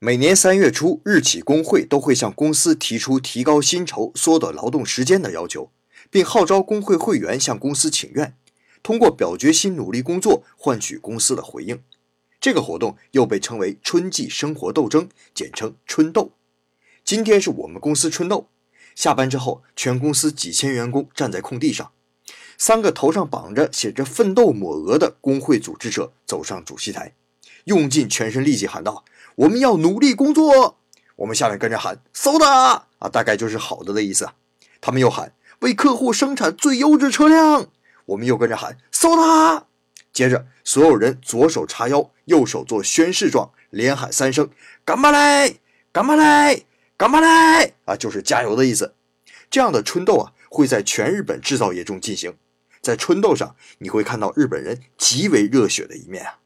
每年三月初，日企工会都会向公司提出提高薪酬、缩短劳动时间的要求，并号召工会会员向公司请愿，通过表决心努力工作换取公司的回应。这个活动又被称为春季生活斗争，简称春斗。今天是我们公司春斗，下班之后，全公司几千员工站在空地上，三个头上绑着写着“奋斗”抹额的工会组织者走上主席台，用尽全身力气喊道。我们要努力工作。我们下面跟着喊“嗖的”啊，大概就是好的的意思。他们又喊为客户生产最优质车辆。我们又跟着喊“嗖的”。接着，所有人左手叉腰，右手做宣誓状，连喊三声“干巴嘞，干巴嘞，干巴嘞”啊，就是加油的意思。这样的春斗啊，会在全日本制造业中进行。在春斗上，你会看到日本人极为热血的一面啊。